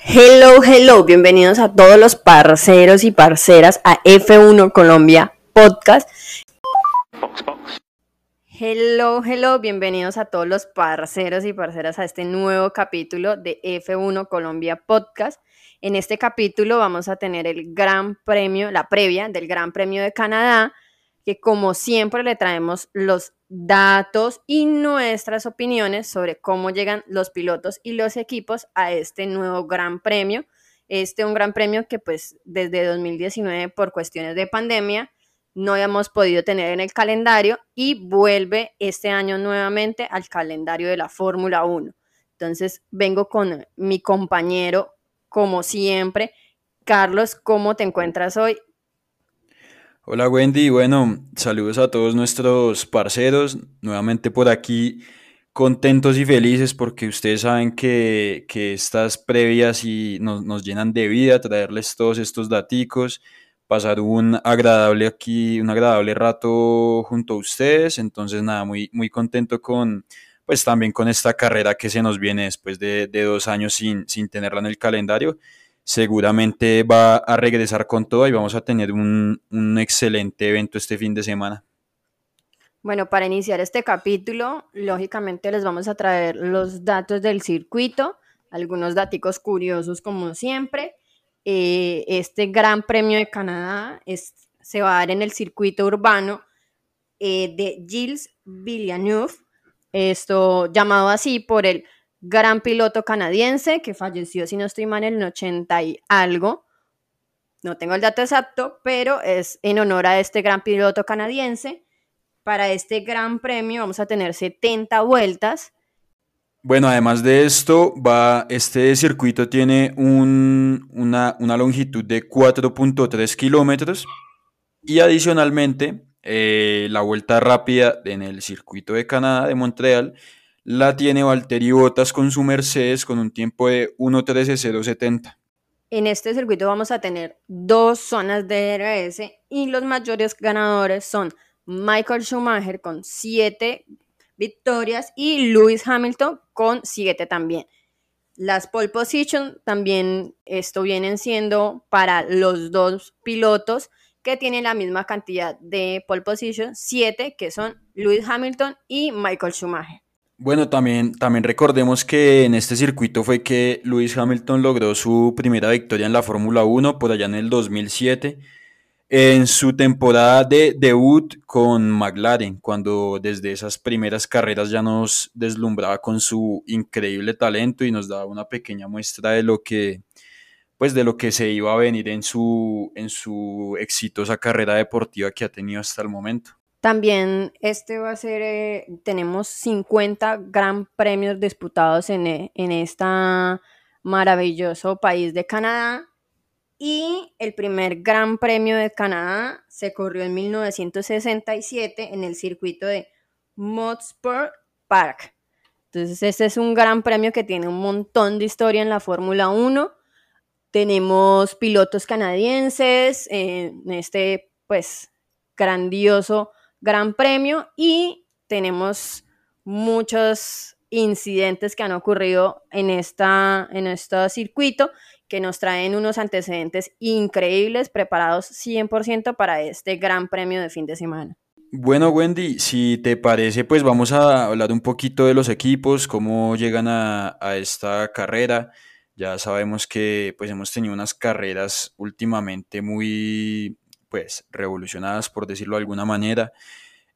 Hello, hello, bienvenidos a todos los parceros y parceras a F1 Colombia Podcast. Hello, hello, bienvenidos a todos los parceros y parceras a este nuevo capítulo de F1 Colombia Podcast. En este capítulo vamos a tener el gran premio, la previa del Gran Premio de Canadá, que como siempre le traemos los datos y nuestras opiniones sobre cómo llegan los pilotos y los equipos a este nuevo gran premio. Este un gran premio que pues desde 2019 por cuestiones de pandemia no habíamos podido tener en el calendario y vuelve este año nuevamente al calendario de la Fórmula 1. Entonces vengo con mi compañero como siempre. Carlos, ¿cómo te encuentras hoy? Hola Wendy, bueno, saludos a todos nuestros parceros, nuevamente por aquí contentos y felices porque ustedes saben que, estas previas y nos, nos, llenan de vida, traerles todos estos daticos, pasar un agradable aquí, un agradable rato junto a ustedes, entonces nada, muy, muy contento con, pues también con esta carrera que se nos viene después de, dos años sin, sin tenerla en el calendario seguramente va a regresar con todo y vamos a tener un, excelente evento este fin de semana. Bueno, para iniciar este capítulo, lógicamente les vamos a traer los datos del circuito, algunos datos curiosos como siempre. Eh, este Gran Premio de Canadá se va a dar en el circuito urbano eh, de Gilles Villeneuve, esto llamado así por el gran piloto canadiense que falleció, si no estoy mal, en el 80 y algo. No tengo el dato exacto, pero es en honor a este gran piloto canadiense. Para este gran premio vamos a tener 70 vueltas. Bueno, además de esto, va, este circuito tiene una, longitud de 4.3 kilómetros y adicionalmente eh, la vuelta rápida en el circuito de Canadá de Montreal la tiene Valtteri Bottas con su Mercedes con un tiempo de 1.13.070. En este circuito vamos a tener dos zonas de DRS y los mayores ganadores son Michael Schumacher con 7 victorias y Lewis Hamilton con 7 también. Las pole position también esto vienen siendo para los dos pilotos que tienen la misma cantidad de pole position, 7 que son Lewis Hamilton y Michael Schumacher. Bueno, también, también recordemos que en este circuito fue que Lewis Hamilton logró su primera victoria en la Fórmula 1 por allá en el 2007, en su temporada de debut con McLaren, cuando desde esas primeras carreras ya nos deslumbraba con su increíble talento y nos daba una pequeña muestra de lo que, pues de lo que se iba a venir en su, en su exitosa carrera deportiva que ha tenido hasta el momento. También este va a ser, eh, tenemos 50 gran premios disputados en, e, en este maravilloso país de Canadá. Y el primer gran premio de Canadá se corrió en 1967 en el circuito de Mosport Park. Entonces, este es un gran premio que tiene un montón de historia en la Fórmula 1. Tenemos pilotos canadienses en este, pues, grandioso Gran Premio y tenemos muchos incidentes que han ocurrido en, esta, en este circuito que nos traen unos antecedentes increíbles preparados 100% para este Gran Premio de fin de semana. Bueno, Wendy, si te parece, pues vamos a hablar un poquito de los equipos, cómo llegan a, a esta carrera. Ya sabemos que pues hemos tenido unas carreras últimamente muy pues revolucionadas, por decirlo de alguna manera.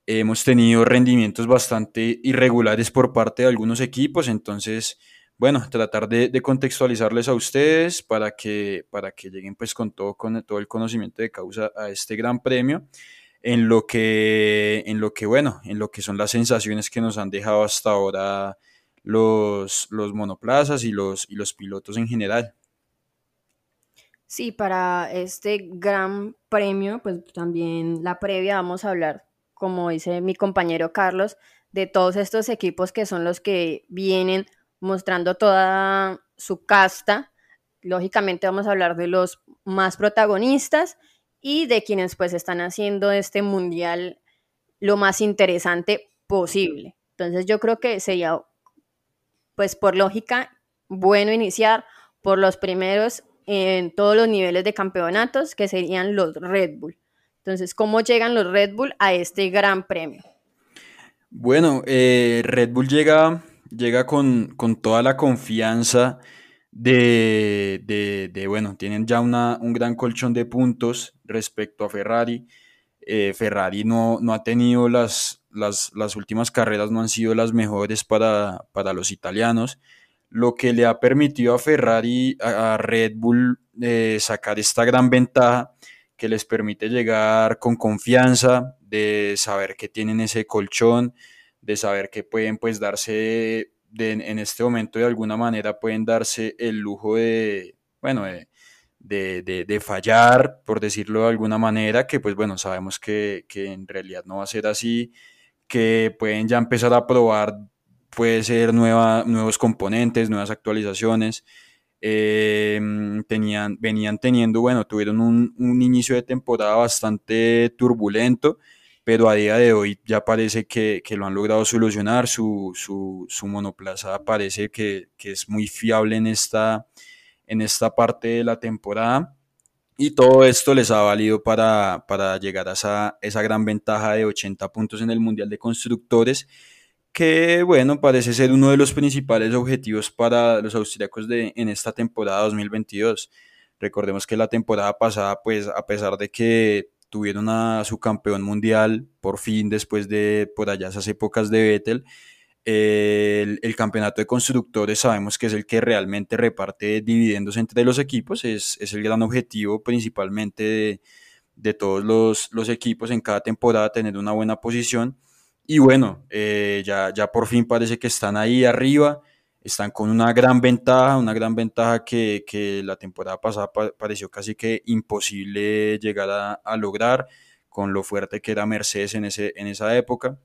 Hemos tenido rendimientos bastante irregulares por parte de algunos equipos, entonces, bueno, tratar de, contextualizarles a ustedes para que, para que lleguen pues con todo, con todo el conocimiento de causa a este gran premio, en lo que, en lo que, bueno, en lo que son las sensaciones que nos han dejado hasta ahora los, los monoplazas y los, y los pilotos en general. Sí, para este gran premio, pues también la previa vamos a hablar, como dice mi compañero Carlos, de todos estos equipos que son los que vienen mostrando toda su casta. Lógicamente vamos a hablar de los más protagonistas y de quienes pues están haciendo este mundial lo más interesante posible. Entonces yo creo que sería, pues por lógica, bueno iniciar por los primeros en todos los niveles de campeonatos, que serían los Red Bull. Entonces, ¿cómo llegan los Red Bull a este gran premio? Bueno, eh, Red Bull llega, llega con, toda la confianza de, de, bueno, tienen ya una, un gran colchón de puntos respecto a Ferrari. Eh, Ferrari no, no, ha tenido las, las, las, últimas carreras, no han sido las mejores para, para, los italianos, lo que le ha permitido a Ferrari, a, Red Bull, eh, sacar esta gran ventaja que les permite llegar con confianza, de saber que tienen ese colchón, de saber que pueden pues darse en este momento de alguna manera pueden darse el lujo de, bueno, de, de, fallar, por decirlo de alguna manera, que pues bueno, sabemos que, que, en realidad no va a ser así, que pueden ya empezar a probar, puede ser nueva, nuevos componentes, nuevas actualizaciones. Em, tenían, venían teniendo, bueno, tuvieron un, un inicio de temporada bastante turbulento, pero a día de hoy ya parece que, que lo han logrado solucionar, su, su, su monoplaza parece que, que, es muy fiable en esta, en esta parte de la temporada y todo esto les ha valido para, para llegar a esa, esa gran ventaja de 80 puntos en el Mundial de Constructores que bueno, parece ser uno de los principales objetivos para los austríacos de, en esta temporada 2022. Recordemos que la temporada pasada, pues a pesar de que tuvieron a su campeón mundial por fin después de por allá esas épocas de Vettel. El, campeonato de constructores sabemos que es el que realmente reparte dividendos entre los equipos, es, el gran objetivo principalmente de, todos los, equipos en cada temporada, tener una buena posición. Y bueno, eh, ya, ya por fin parece que están ahí arriba están con una gran ventaja, una gran ventaja que, que la temporada pasada pareció casi que imposible llegar a, lograr con lo fuerte que era Mercedes en, ese, en esa época.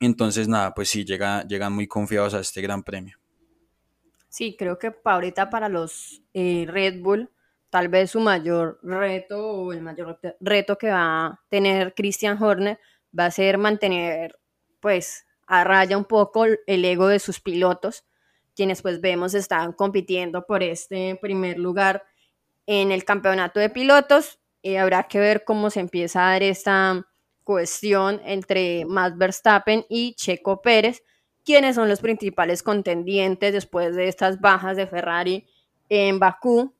Entonces, nada, pues sí, llega, llegan muy confiados a este gran premio. Sí, creo que ahorita para los eh, Red Bull, tal vez su mayor reto o el mayor reto que va a tener Christian Horner va a ser mantener, pues, a un poco el ego de sus pilotos quienes pues vemos están compitiendo por este primer lugar en el campeonato de pilotos. Y habrá que ver cómo se empieza a dar esta cuestión entre Max Verstappen y Checo Pérez, quienes son los principales contendientes después de estas bajas de Ferrari en Bakú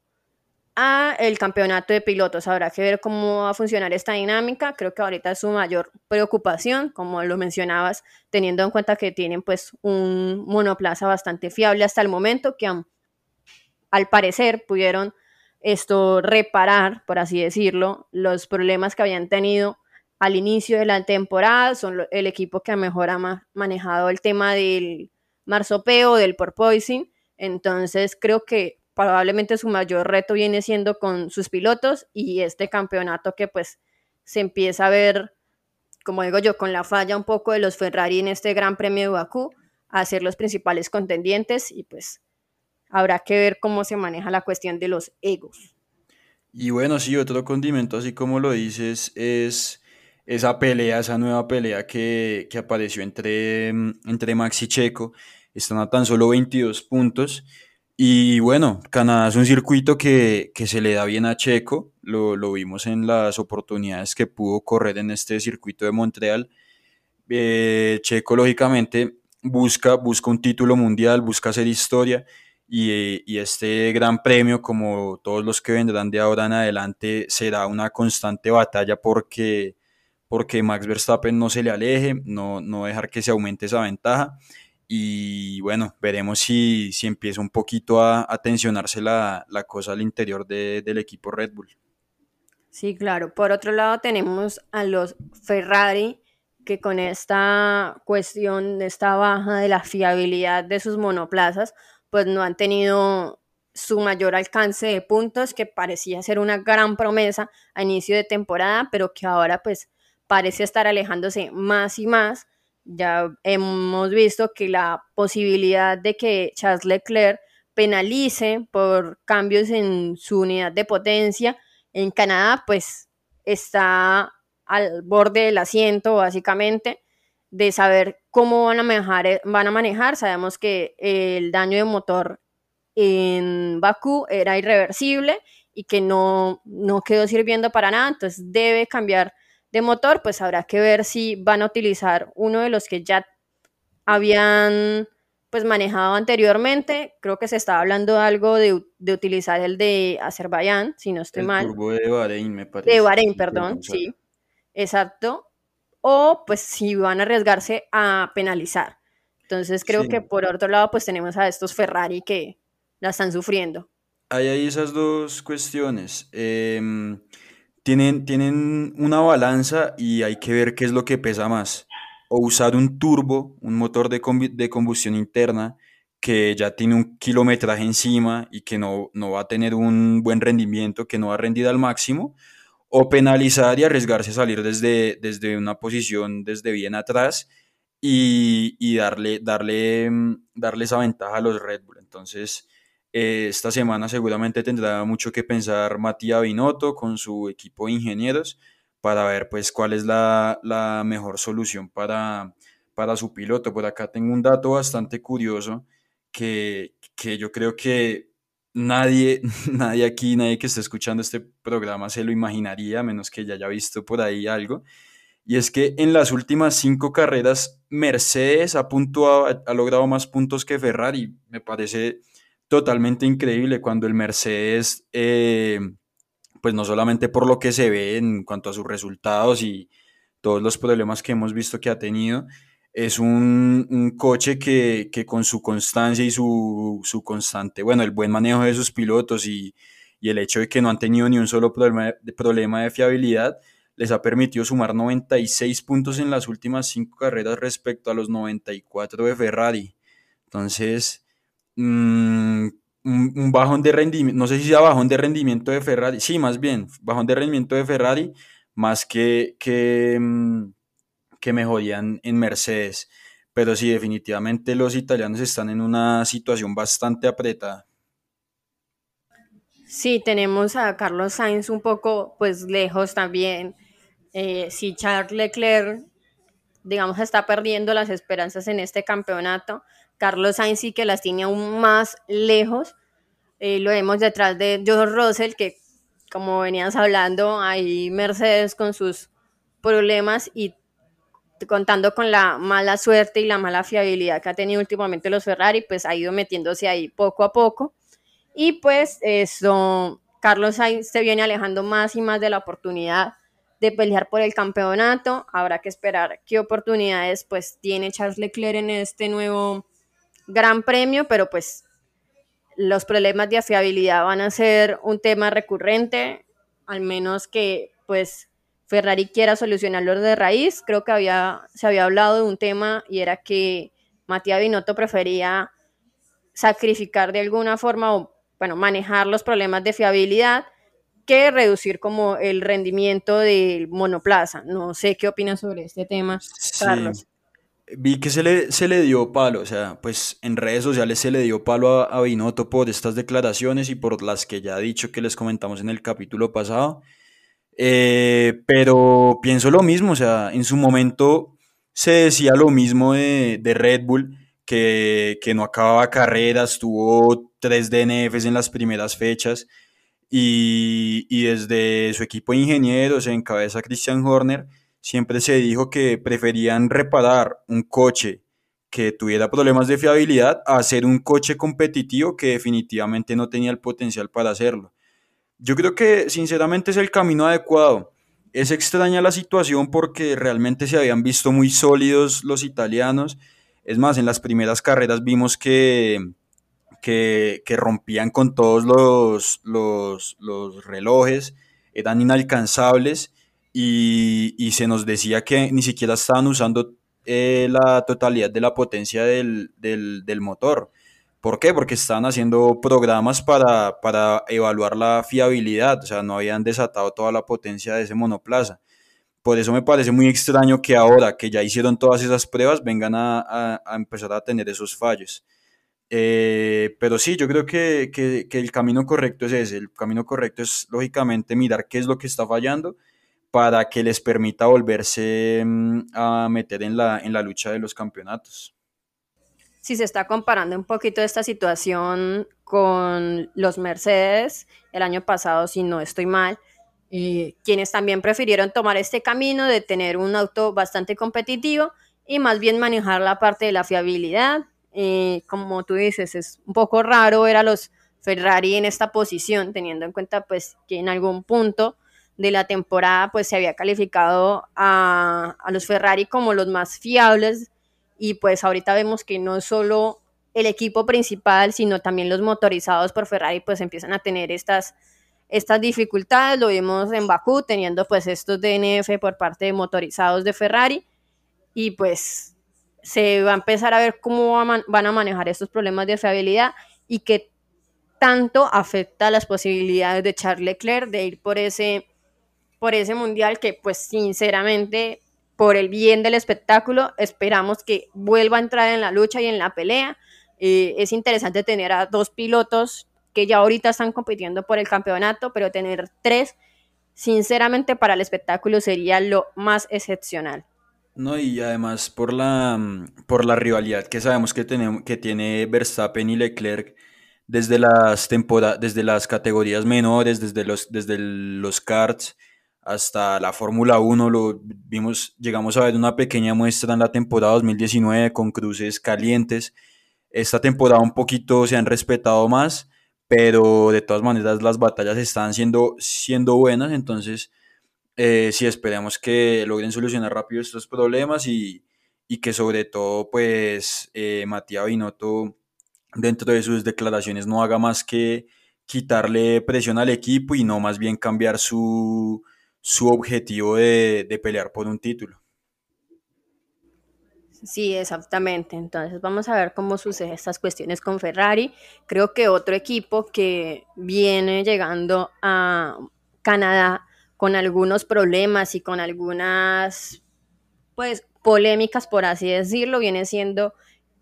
a el campeonato de pilotos. Habrá que ver cómo va a funcionar esta dinámica. Creo que ahorita es su mayor preocupación, como lo mencionabas, teniendo en cuenta que tienen pues un monoplaza bastante fiable hasta el momento, que al parecer pudieron esto reparar, por así decirlo, los problemas que habían tenido al inicio de la temporada. Son el equipo que mejor ha manejado el tema del marsopeo, del porpoising. Entonces creo que probablemente su mayor reto viene siendo con sus pilotos y este campeonato que pues se empieza a ver, como digo yo, con la falla un poco de los Ferrari en este Gran Premio de Bakú, a ser los principales contendientes y pues habrá que ver cómo se maneja la cuestión de los egos. Y bueno, sí, otro condimento, así como lo dices, es esa pelea, esa nueva pelea que, que apareció entre, entre Max y Checo. Están a tan solo 22 puntos y bueno, Canadá es un circuito que, se le da bien a Checo, lo, vimos en las oportunidades que pudo correr en este circuito de Montreal. Eh, Checo lógicamente busca, busca un título mundial, busca hacer historia y, este gran premio, como todos los que vendrán de ahora en adelante, será una constante batalla porque, porque Max Verstappen no se le aleje, no, no dejar que se aumente esa ventaja y bueno, veremos si, si empieza un poquito a, tensionarse la, cosa al interior del equipo Red Bull. Sí, claro. Por otro lado tenemos a los Ferrari que con esta cuestión, esta baja de la fiabilidad de sus monoplazas, pues no han tenido su mayor alcance de puntos, que parecía ser una gran promesa a inicio de temporada, pero que ahora pues parece estar alejándose más y más ya hemos visto que la posibilidad de que Charles Leclerc penalice por cambios en su unidad de potencia en Canadá, pues está al borde del asiento, básicamente, de saber cómo van a manejar, van a manejar. Sabemos que el daño de motor en Bakú era irreversible y que no, no quedó sirviendo para nada, entonces debe cambiar de motor, pues habrá que ver si van a utilizar uno de los que ya habían pues manejado anteriormente. Creo que se estaba hablando algo de, de utilizar el de Azerbaiyán, si no estoy El mal. turbo de Bahrein, me parece. De Bahrein, perdón, sí, exacto. O pues si van a arriesgarse a penalizar. Entonces creo Sí. que por otro lado pues tenemos a estos Ferrari que la están sufriendo. Hay ahí esas dos cuestiones. Em, tienen, tienen una balanza y hay que ver qué es lo que pesa más. O usar un turbo, un motor de, de combustión interna que ya tiene un kilometraje encima y que no, no va a tener un buen rendimiento, que no va a rendir al máximo. O penalizar y arriesgarse a salir desde, desde una posición desde bien atrás y, y darle, darle, mm, darle esa ventaja a los Red Bull. Entonces, eh, esta semana seguramente tendrá mucho que pensar Matías Binotto con su equipo de ingenieros para ver pues cuál es la, la mejor solución para, para su piloto. Por acá tengo un dato bastante curioso que, que yo creo que nadie, nadie aquí, nadie que esté escuchando este programa se lo imaginaría, a menos que ya haya visto por ahí algo. Y es que en las últimas cinco carreras, Mercedes ha, puntuado, ha logrado más puntos que Ferrari. Me parece totalmente increíble cuando el Mercedes, eh, pues no solamente por lo que se ve en cuanto a sus resultados y todos los problemas que hemos visto que ha tenido, es un, coche que, que, con su constancia y su, su, constante, bueno, el buen manejo de sus pilotos y, y, el hecho de que no han tenido ni un solo problema de, problema de fiabilidad, les ha permitido sumar 96 puntos en las últimas cinco carreras respecto a los 94 de Ferrari. Entonces, un, un, bajón de rendimiento, no sé si sea bajón de rendimiento de Ferrari, sí, más bien, bajón de rendimiento de Ferrari, más que, que, mm, que mejorían en Mercedes. Pero sí, definitivamente los italianos están en una situación bastante apretada. Sí, tenemos a Carlos Sainz un poco pues lejos también. Eh, si Charles Leclerc, digamos, está perdiendo las esperanzas en este campeonato, Carlos Sainz sí que las tiene aún más lejos. Eh, lo vemos detrás de George Russell, que como venías hablando, hay Mercedes con sus problemas y contando con la mala suerte y la mala fiabilidad que ha tenido últimamente los Ferrari, pues ha ido metiéndose ahí poco a poco. Y pues eso, Carlos Sainz se viene alejando más y más de la oportunidad de pelear por el campeonato. Habrá que esperar qué oportunidades pues tiene Charles Leclerc en este nuevo gran premio, pero pues los problemas de fiabilidad van a ser un tema recurrente, al menos que pues Ferrari quiera solucionarlo de raíz. Creo que había, se había hablado de un tema y era que Matías Binotto prefería sacrificar de alguna forma o bueno, manejar los problemas de fiabilidad que reducir como el rendimiento del monoplaza. No sé qué opinas sobre este tema, Sí. Vi que se le, se le dio palo, o sea, pues en redes sociales se le dio palo a, a Binotto por estas declaraciones y por las que ya ha dicho que les comentamos en el capítulo pasado. Eh, pero pienso lo mismo, o sea, en su momento se decía lo mismo de, de Red Bull, que, que, no acababa carreras, tuvo tres DNFs en las primeras fechas y, y desde su equipo de ingenieros en cabeza Christian Horner, siempre se dijo que preferían reparar un coche que tuviera problemas de fiabilidad a hacer un coche competitivo que definitivamente no tenía el potencial para hacerlo. Yo creo que sinceramente es el camino adecuado. Es extraña la situación porque realmente se habían visto muy sólidos los italianos. Es más, en las primeras carreras vimos que, que, que rompían con todos los, los, los, relojes, eran inalcanzables y, y, se nos decía que ni siquiera estaban usando eh, la totalidad de la potencia del, del, del motor. ¿Por qué? Porque estaban haciendo programas para, para, evaluar la fiabilidad, o sea, no habían desatado toda la potencia de ese monoplaza. Por eso me parece muy extraño que ahora que ya hicieron todas esas pruebas vengan a, a, empezar a tener esos fallos. Eh, pero sí, yo creo que, que, que, el camino correcto es ese. El camino correcto es, lógicamente, mirar qué es lo que está fallando para que les permita volverse mm, a meter en la, en la lucha de los campeonatos. si se está comparando un poquito esta situación con los Mercedes el año pasado, si no estoy mal, y quienes también prefirieron tomar este camino de tener un auto bastante competitivo y más bien manejar la parte de la fiabilidad. Eh, como tú dices, es un poco raro ver a los Ferrari en esta posición, teniendo en cuenta pues que en algún punto de la temporada pues se había calificado a, a los Ferrari como los más fiables y pues ahorita vemos que no solo el equipo principal, sino también los motorizados por Ferrari pues empiezan a tener estas, estas dificultades, lo vimos en Bakú teniendo pues estos DNF por parte de motorizados de Ferrari y pues se va a empezar a ver cómo van a manejar estos problemas de fiabilidad y qué tanto afecta las posibilidades de Charles Leclerc de ir por ese, por ese mundial que pues sinceramente por el bien del espectáculo esperamos que vuelva a entrar en la lucha y en la pelea. Eh, es interesante tener a dos pilotos que ya ahorita están compitiendo por el campeonato, pero tener tres, sinceramente para el espectáculo sería lo más excepcional. No, y además por la, por la rivalidad que sabemos que, tenemos, que tiene Verstappen y Leclerc desde las desde las categorías menores, desde los, desde los karts hasta la Fórmula 1, lo vimos, llegamos a ver una pequeña muestra en la temporada 2019 con cruces calientes. Esta temporada un poquito se han respetado más, pero de todas maneras las batallas están siendo, siendo buenas, entonces eh, sí esperemos que logren solucionar rápido estos problemas y, que sobre todo pues eh, Matías Binotto dentro de sus declaraciones no haga más que quitarle presión al equipo y no más bien cambiar su, su objetivo de, de pelear por un título. Sí, exactamente. Entonces vamos a ver cómo suceden estas cuestiones con Ferrari. Creo que otro equipo que viene llegando a Canadá con algunos problemas y con algunas pues polémicas por así decirlo, viene siendo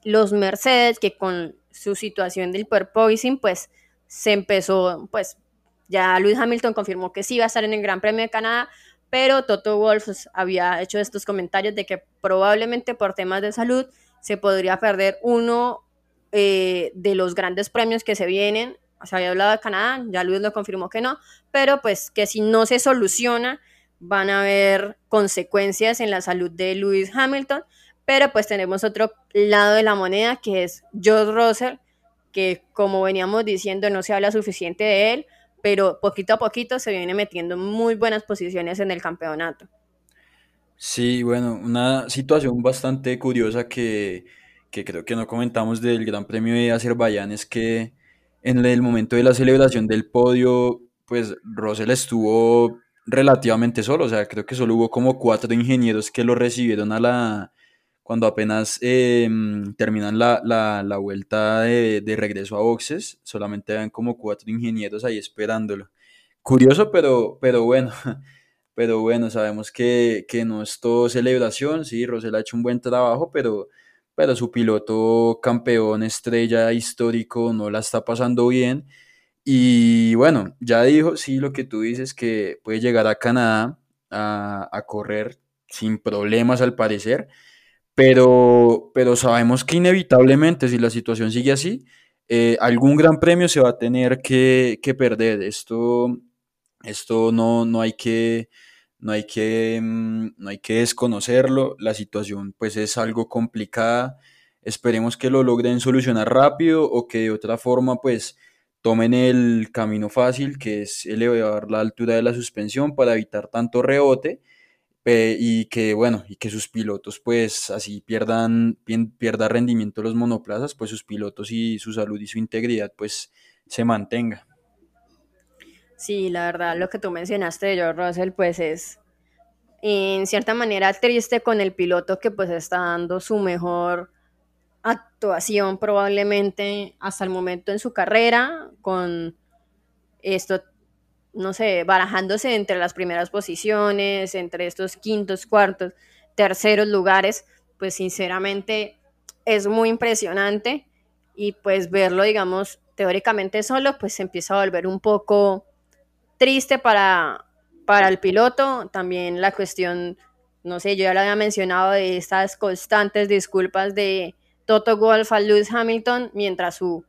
los Mercedes que con su situación del porpoising pues se empezó pues ya Luis Hamilton confirmó que sí iba a estar en el Gran Premio de Canadá, pero Toto Wolff había hecho estos comentarios de que probablemente por temas de salud se podría perder uno eh, de los grandes premios que se vienen. Se había hablado de Canadá, ya Luis lo confirmó que no, pero pues que si no se soluciona van a haber consecuencias en la salud de Lewis Hamilton, pero pues tenemos otro lado de la moneda que es George Russell, que como veníamos diciendo no se habla suficiente de él, pero poquito a poquito se viene metiendo en muy buenas posiciones en el campeonato. Sí, bueno, una situación bastante curiosa que, que creo que no comentamos del Gran Premio de Azerbaiyán es que en el momento de la celebración del podio, pues Russell estuvo relativamente solo, o sea, creo que solo hubo como cuatro ingenieros que lo recibieron a la, cuando apenas em, terminan la, la, vuelta de, de, regreso a boxes, solamente ven como cuatro ingenieros ahí esperándolo. Curioso, pero, pero bueno, pero bueno, sabemos que, que no es todo celebración, sí, Rosel ha hecho un buen trabajo, pero, pero su piloto campeón, estrella histórico, no la está pasando bien. Y bueno, ya dijo, sí, lo que tú dices, que puede llegar a Canadá a, a correr sin problemas al parecer pero, pero sabemos que inevitablemente, si la situación sigue así, eh, algún gran premio se va a tener que, que perder. Esto, esto no, no hay que, no hay que, mm, no hay que desconocerlo. La situación pues es algo complicada. Esperemos que lo logren solucionar rápido o que de otra forma pues tomen el camino fácil que es elevar la altura de la suspensión para evitar tanto rebote y que bueno, y que sus pilotos pues así pierdan, pierda rendimiento los monoplazas, pues sus pilotos y su salud y su integridad pues se mantenga. Sí, la verdad, lo que tú mencionaste de George Russell pues es en cierta manera triste con el piloto que pues está dando su mejor actuación probablemente hasta el momento en su carrera con esto no sé, barajándose entre las primeras posiciones, entre estos quintos, cuartos, terceros lugares, pues sinceramente es muy impresionante y pues verlo, digamos, teóricamente solo, pues se empieza a volver un poco triste para, para el piloto. También la cuestión, no sé, yo ya lo había mencionado de estas constantes disculpas de Toto Wolff a Lewis Hamilton, mientras su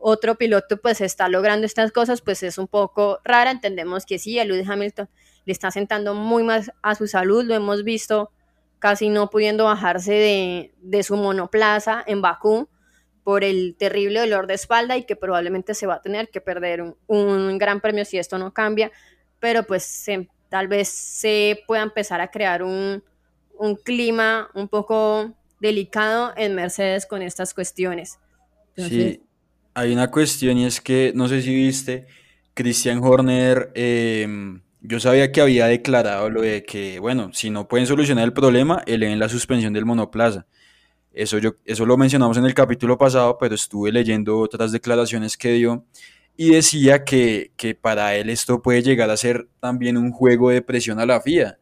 otro piloto pues está logrando estas cosas, pues es un poco rara. Entendemos que sí, a Lewis Hamilton le está sentando muy más a su salud, lo hemos visto casi no pudiendo bajarse de, de su monoplaza en Bakú por el terrible dolor de espalda y que probablemente se va a tener que perder un, un gran premio si esto no cambia, pero pues se, tal vez se pueda empezar a crear un, un clima un poco delicado en Mercedes con estas cuestiones. Entonces, sí, hay una cuestión y es que, no sé si viste, Christian Horner, eh, yo sabía que había declarado lo de que, bueno, si no pueden solucionar el problema, eleven la suspensión del monoplaza. Eso, yo, eso lo mencionamos en el capítulo pasado, pero estuve leyendo otras declaraciones que dio y decía que, que para él esto puede llegar a ser también un juego de presión a la FIA.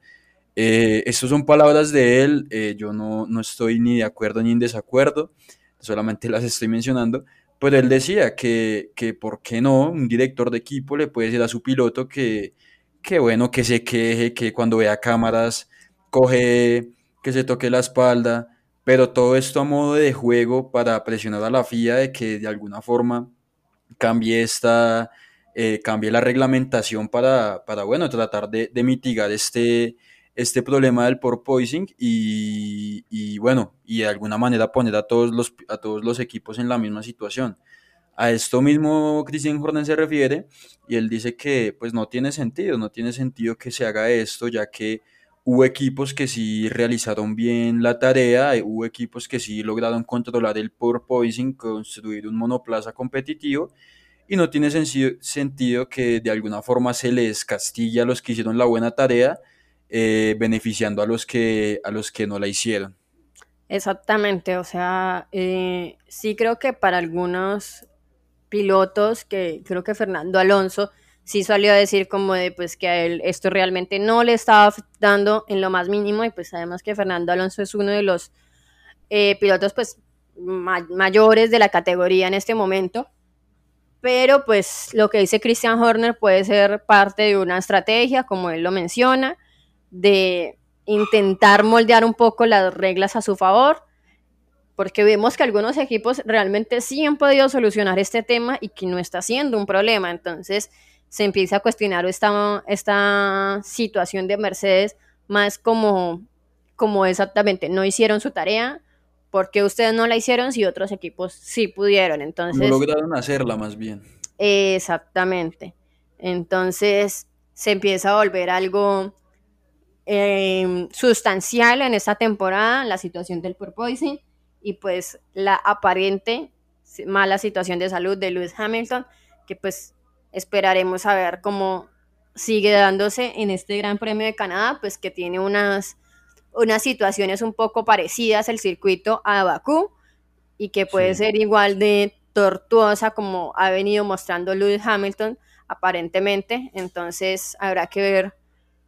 Eh, estas son palabras de él, eh, yo no, no estoy ni de acuerdo ni en desacuerdo, solamente las estoy mencionando, pero él decía que, que por qué no, un director de equipo le puede decir a su piloto que, que bueno, que se queje, que cuando vea cámaras coge, que se toque la espalda, pero todo esto a modo de juego para presionar a la FIA de que de alguna forma cambie esta, eh, cambie la reglamentación para, para bueno, tratar de mitigar este, este problema del porpoising y, y, bueno, y de alguna manera poner a todos los, a todos los equipos en la misma situación. A esto mismo Christian Horner se refiere y él dice que pues no tiene sentido, no tiene sentido que se haga esto ya que hubo equipos que sí realizaron bien la tarea, hubo equipos que sí lograron controlar el porpoising, construir un monoplaza competitivo y no tiene sentido que de alguna forma se les castigue a los que hicieron la buena tarea eh, beneficiando a los, que, a los que no la hicieron. Exactamente, o sea, eh, sí creo que para algunos pilotos, que creo que Fernando Alonso sí salió a decir como de pues que a él esto realmente no le estaba dando en lo más mínimo y pues además que Fernando Alonso es uno de los eh, pilotos pues ma mayores de la categoría en este momento pero pues lo que dice Christian Horner puede ser parte de una estrategia como él lo menciona de intentar moldear un poco las reglas a su favor, porque vemos que algunos equipos realmente sí han podido solucionar este tema y que no está siendo un problema. Entonces se empieza a cuestionar esta, esta situación de Mercedes más como, como exactamente no hicieron su tarea, porque ustedes no la hicieron si otros equipos sí pudieron. Entonces, no lograron hacerla más bien. Exactamente. Entonces se empieza a volver algo eh, sustancial en esta temporada, la situación del porpoising y pues la aparente mala situación de salud de Lewis Hamilton, que pues esperaremos a ver cómo sigue dándose en este Gran Premio de Canadá, pues que tiene unas, unas situaciones un poco parecidas el circuito a Bakú y que puede sí. ser igual de tortuosa como ha venido mostrando Lewis Hamilton aparentemente, entonces habrá que ver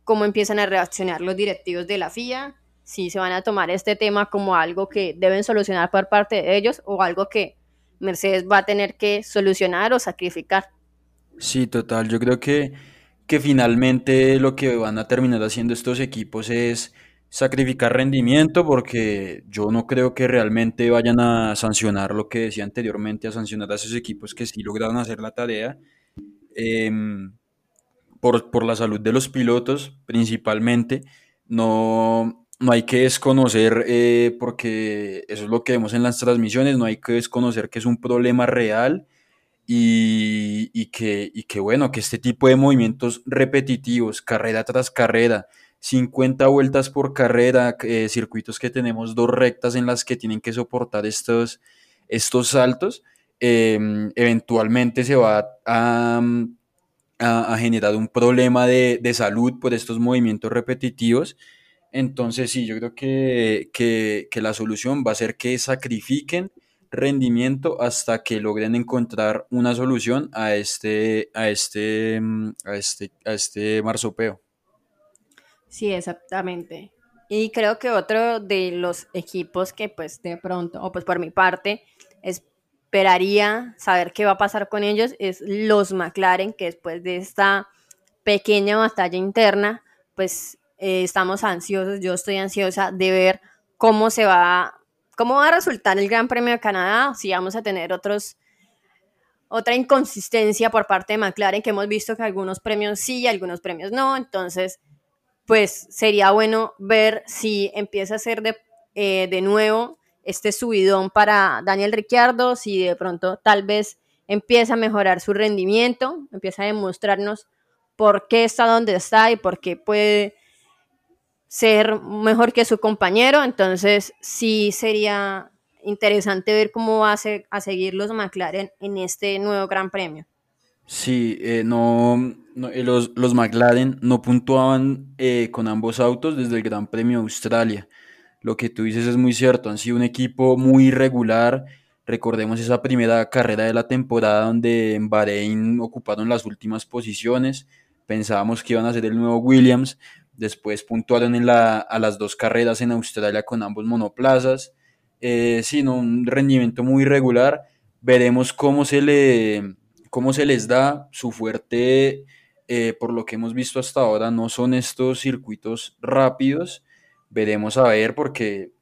cómo empiezan a reaccionar los directivos de la FIA, si se van a tomar este tema como algo que deben solucionar por parte de ellos o algo que Mercedes va a tener que solucionar o sacrificar. Sí, total. Yo creo que, que finalmente lo que van a terminar haciendo estos equipos es sacrificar rendimiento porque yo no creo que realmente vayan a sancionar lo que decía anteriormente, a sancionar a esos equipos que sí lograron hacer la tarea. Eh, por, por, la salud de los pilotos principalmente. No, no hay que desconocer, eh, porque eso es lo que vemos en las transmisiones, no hay que desconocer que es un problema real y, y, que, y que, bueno, que este tipo de movimientos repetitivos, carrera tras carrera, 50 vueltas por carrera, eh, circuitos que tenemos dos rectas en las que tienen que soportar estos, estos saltos, eh, eventualmente se va a, ha, ha generado un problema de, de, salud por estos movimientos repetitivos. Entonces, sí, yo creo que, que, que, la solución va a ser que sacrifiquen rendimiento hasta que logren encontrar una solución a este, a este, a este, a este marsopeo. Sí, exactamente. Y creo que otro de los equipos que pues de pronto, o pues por mi parte, es esperaría saber qué va a pasar con ellos es los McLaren, que después de esta pequeña batalla interna, pues eh, estamos ansiosos, yo estoy ansiosa de ver cómo se va ¿Cómo va a resultar el Gran Premio de Canadá? Si vamos a tener otros otra inconsistencia por parte de McLaren, que hemos visto que algunos premios sí y algunos premios no. Entonces, pues sería bueno ver si empieza a ser de, eh, de nuevo este subidón para Daniel Ricciardo, si de pronto tal vez empieza a mejorar su rendimiento, empieza a demostrarnos por qué está donde está y por qué puede ser mejor que su compañero. Entonces, sí sería interesante ver cómo va a, a seguir los McLaren en este nuevo Gran Premio. Sí, eh, no, eh, los, McLaren no puntuaban eh, con ambos autos desde el Gran Premio de Australia. Lo que tú dices es muy cierto, han sido un equipo muy irregular. Recordemos esa primera carrera de la temporada donde en Bahrein ocuparon las últimas posiciones. Pensábamos que iban a ser el nuevo Williams. Después puntuaron en la, a las dos carreras en Australia con ambos monoplazas eh, sino un rendimiento muy irregular. Veremos cómo se, le, cómo se les da su fuerte, eh, por lo que hemos visto hasta ahora, no son estos circuitos rápidos. Veremos a ver, porque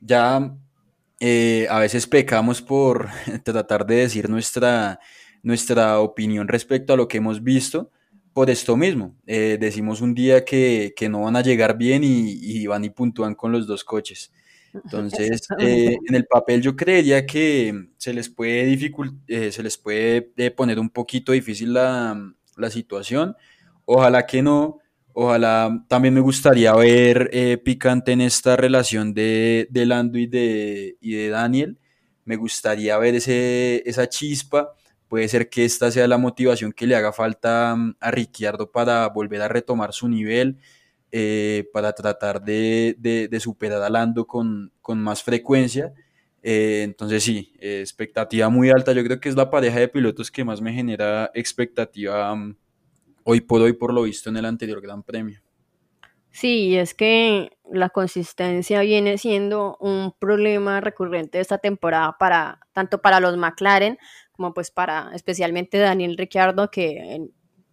ya eh, a veces pecamos por tratar de decir nuestra, nuestra opinión respecto a lo que hemos visto por esto mismo. Eh, decimos un día que, que, no van a llegar bien y, y, van y puntúan con los dos coches. Entonces, eh, en el papel yo creería que se les puede, eh, se les puede eh, poner un poquito difícil la, la, situación. Ojalá que no. Ojalá también me gustaría ver picante en esta relación de, de Lando y de, y de Daniel. Me gustaría ver ese, esa chispa. Puede ser que esta sea la motivación que le haga falta mm, a Ricciardo para volver a retomar su nivel eh, para tratar de, de, superar a Lando con, con más frecuencia. Eh, entonces sí, expectativa muy alta. Yo creo que es la pareja de pilotos que más me genera expectativa mm, hoy por hoy, por lo visto en el anterior Gran Premio. Sí, es que la consistencia viene siendo un problema recurrente esta temporada para tanto para los McLaren como pues para especialmente Daniel Ricciardo que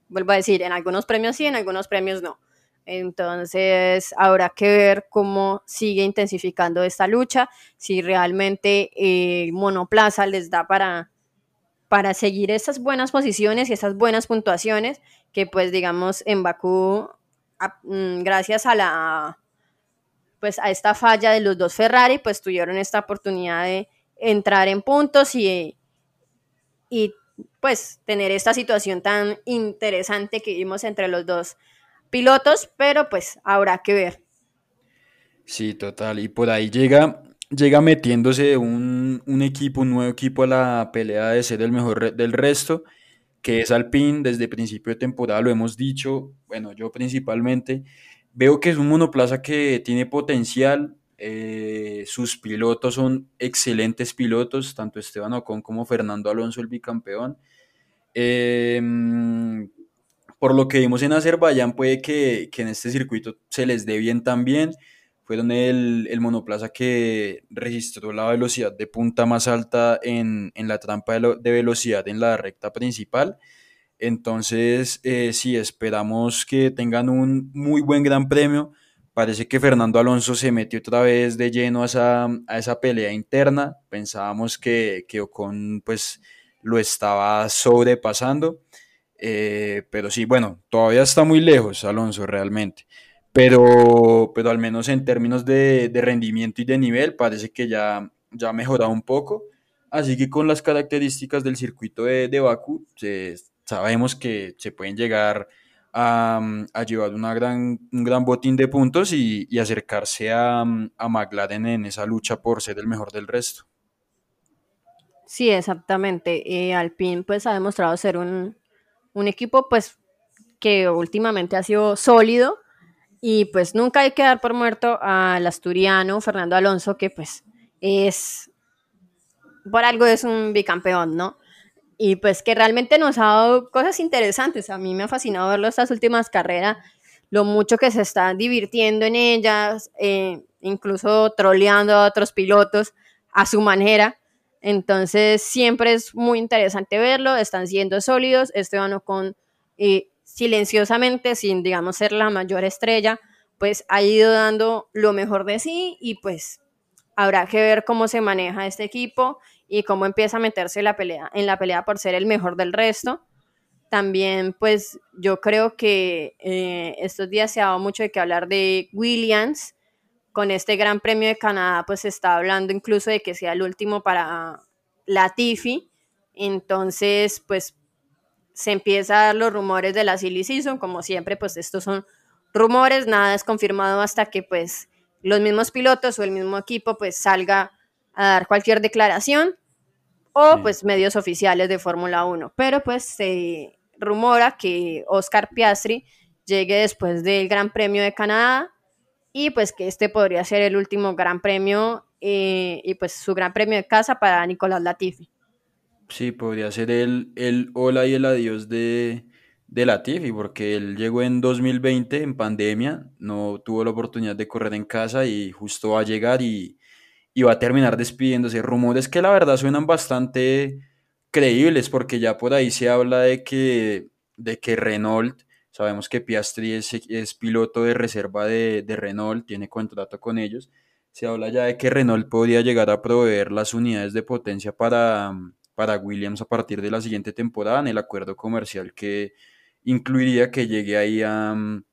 vuelvo a decir en algunos premios sí, en algunos premios no. Entonces, habrá que ver cómo sigue intensificando esta lucha, si realmente eh, monoplaza les da para, para seguir esas buenas posiciones y esas buenas puntuaciones, que pues digamos en Bakú, mm, gracias a la pues a esta falla de los dos Ferrari, pues tuvieron esta oportunidad de entrar en puntos y, y pues tener esta situación tan interesante que vimos entre los dos pilotos, pero pues habrá que ver. Sí, total. Y por ahí llega, llega metiéndose un, equipo, un nuevo equipo a la pelea de ser el mejor del resto, que es Alpine. Desde principio de temporada lo hemos dicho, bueno, yo principalmente. Veo que es un monoplaza que tiene potencial. Eh, sus pilotos son excelentes pilotos, tanto Esteban Ocon como Fernando Alonso, el bicampeón. Eh, por lo que vimos en Azerbaiyán, puede que, en este circuito se les dé bien también. Fueron el, el monoplaza que registró la velocidad de punta más alta en, la trampa de, velocidad en la recta principal. Entonces, eh, sí, esperamos que tengan un muy buen gran premio. Parece que Fernando Alonso se metió otra vez de lleno a esa, a esa pelea interna. Pensábamos que, que Ocon pues, lo estaba sobrepasando. Eh, pero sí, bueno, todavía está muy lejos Alonso realmente. Pero, pero al menos en términos de, rendimiento y de nivel parece que ya, ya ha mejorado un poco. Así que con las características del circuito de, de Baku, sabemos que se pueden llegar a, llevar una gran, un gran botín de puntos y, acercarse a, a McLaren en esa lucha por ser el mejor del resto. Sí, exactamente. Eh, Alpine pues ha demostrado ser un, un equipo pues que últimamente ha sido sólido y pues nunca hay que dar por muerto al asturiano Fernando Alonso que pues es por algo es un bicampeón, ¿no? Y pues que realmente nos ha dado cosas interesantes. A mí me ha fascinado verlo estas últimas carreras, lo mucho que se está divirtiendo en ellas, eh, incluso troleando a otros pilotos a su manera. Entonces siempre es muy interesante verlo, están siendo sólidos, Esteban Ocon eh, silenciosamente, sin digamos ser la mayor estrella, pues ha ido dando lo mejor de sí y pues habrá que ver cómo se maneja este equipo y cómo empieza a meterse la pelea, en la pelea por ser el mejor del resto. También, pues yo creo que eh, estos días se ha dado mucho de que hablar de Williams. Con este Gran Premio de Canadá, pues se está hablando incluso de que sea el último para Latifi. Entonces, pues se empieza a dar los rumores de la silly season, como siempre, pues estos son rumores, nada es confirmado hasta que pues los mismos pilotos o el mismo equipo pues salga a dar cualquier declaración o pues medios oficiales de Fórmula 1. Pero pues se rumora que Oscar Piastri llegue después del Gran Premio de Canadá y pues que este podría ser el último Gran Premio eh, y pues su Gran Premio de casa para Nicolás Latifi. Sí, podría ser el, el hola y el adiós de, de Latifi, porque él llegó en 2020 en pandemia, no tuvo la oportunidad de correr en casa y justo va a llegar y, y va a terminar despidiéndose. Rumores que la verdad suenan bastante creíbles, porque ya por ahí se habla de que, de que Renault, sabemos que Piastri es, es piloto de reserva de, de Renault, tiene contrato con ellos, se habla ya de que Renault podría llegar a proveer las unidades de potencia para, para Williams a partir de la siguiente temporada en el acuerdo comercial que incluiría que llegue ahí a mm,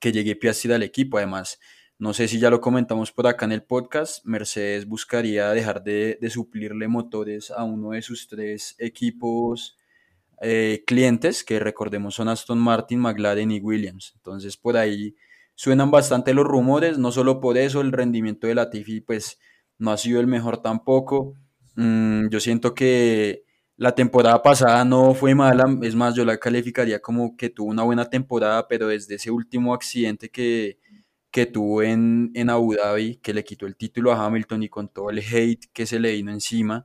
que llegue Piastri al equipo. Además, no sé si ya lo comentamos por acá en el podcast, Mercedes buscaría dejar de, suplirle motores a uno de sus tres equipos eh, clientes, que recordemos son Aston Martin, McLaren y Williams. Entonces por ahí suenan bastante los rumores, no solo por eso, el rendimiento de la Tifi pues no ha sido el mejor tampoco. Mm, yo siento que la temporada pasada no fue mala, es más, yo la calificaría como que tuvo una buena temporada, pero desde ese último accidente que, que tuvo en, en Abu Dhabi, que le quitó el título a Hamilton y con todo el hate que se le vino encima,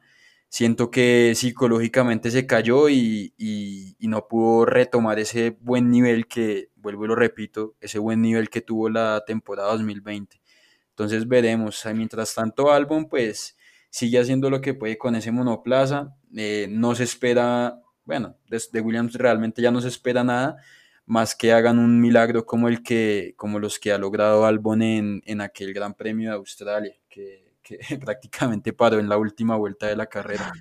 siento que psicológicamente se cayó y, y, y, no pudo retomar ese buen nivel que, vuelvo y lo repito, ese buen nivel que tuvo la temporada 2020. Entonces veremos. Mientras tanto, Albon, pues sigue haciendo lo que puede con ese monoplaza. Eh, no se espera, bueno, de, Williams realmente ya no se espera nada más que hagan un milagro como el que, como los que ha logrado Albon en, en aquel Gran Premio de Australia, que, que, prácticamente paró en la última vuelta de la carrera.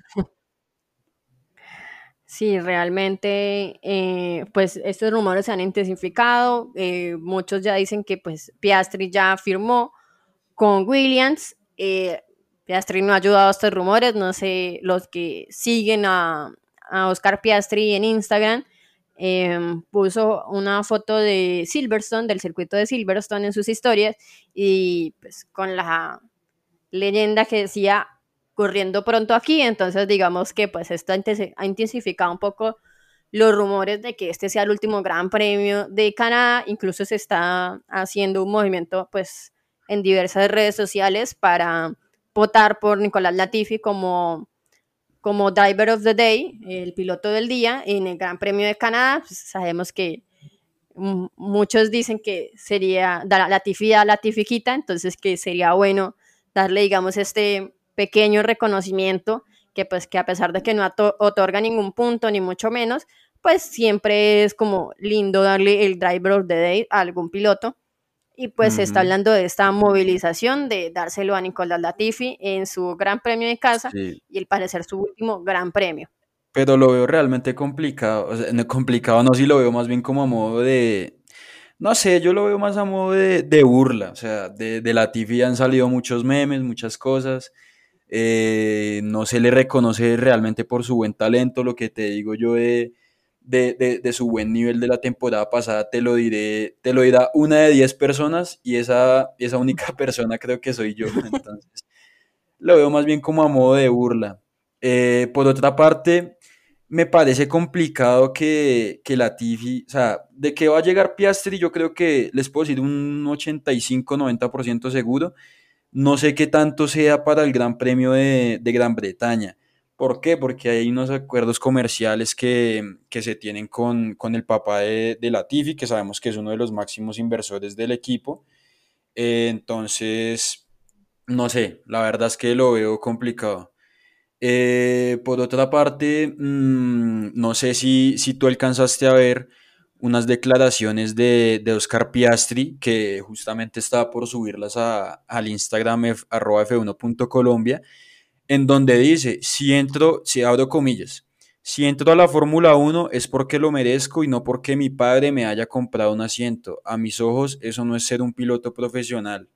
Sí, realmente, eh, pues estos rumores se han intensificado. Eh, muchos ya dicen que pues Piastri ya firmó con Williams. Piastri no ha ayudado a estos rumores, no sé, los que siguen a, Oscar Piastri en Instagram, em, puso una foto de Silverstone, del circuito de Silverstone en sus historias, y pues con la leyenda que decía corriendo pronto aquí, entonces digamos que pues esto ha intensificado un poco los rumores de que este sea el último gran premio de Canadá, incluso se está haciendo un movimiento pues en diversas redes sociales para votar por Nicolás Latifi como, como Driver of the Day, el piloto del día, en el Gran Premio de Canadá. Pues, sabemos que muchos dicen que sería la Latifi a Latifiquita, entonces que sería bueno darle, digamos, este pequeño reconocimiento que pues que a pesar de que no otorga ningún punto ni mucho menos, pues siempre es como lindo darle el driver of the day a algún piloto y pues se está hablando de esta movilización de dárselo a Nicolás Latifi en su gran premio de casa y el parecer su último gran premio. Pero lo veo realmente complicado, o sea, no complicado no, sí lo veo más bien como a modo de, no sé, yo lo veo más a modo de, de burla, o sea, de, de Latifi han salido muchos memes, muchas cosas, eh, no se le reconoce realmente por su buen talento, lo que te digo yo de de, de, su buen nivel de la temporada pasada, te lo diré, te lo dirá una de diez personas y esa, esa única persona creo que soy yo. Entonces, lo veo más bien como a modo de burla. Eh, por otra parte, me parece complicado que, que la Tifi, o sea, de que va a llegar Piastri, yo creo que les puedo decir un 85-90% seguro. No sé qué tanto sea para el Gran Premio de, de Gran Bretaña ¿Por qué? Porque hay unos acuerdos comerciales que, se tienen con, el papá de, de, Latifi, que sabemos que es uno de los máximos inversores del equipo. Eh, entonces, no sé, la verdad es que lo veo complicado. Eh, por otra parte, mm, no sé si, si tú alcanzaste a ver unas declaraciones de, de Oscar Piastri, que justamente estaba por subirlas a, al Instagram f1.colombia, en donde dice, si entro, si abro comillas, si entro a la Fórmula 1 es porque lo merezco y no porque mi padre me haya comprado un asiento. A mis ojos eso no es ser un piloto profesional.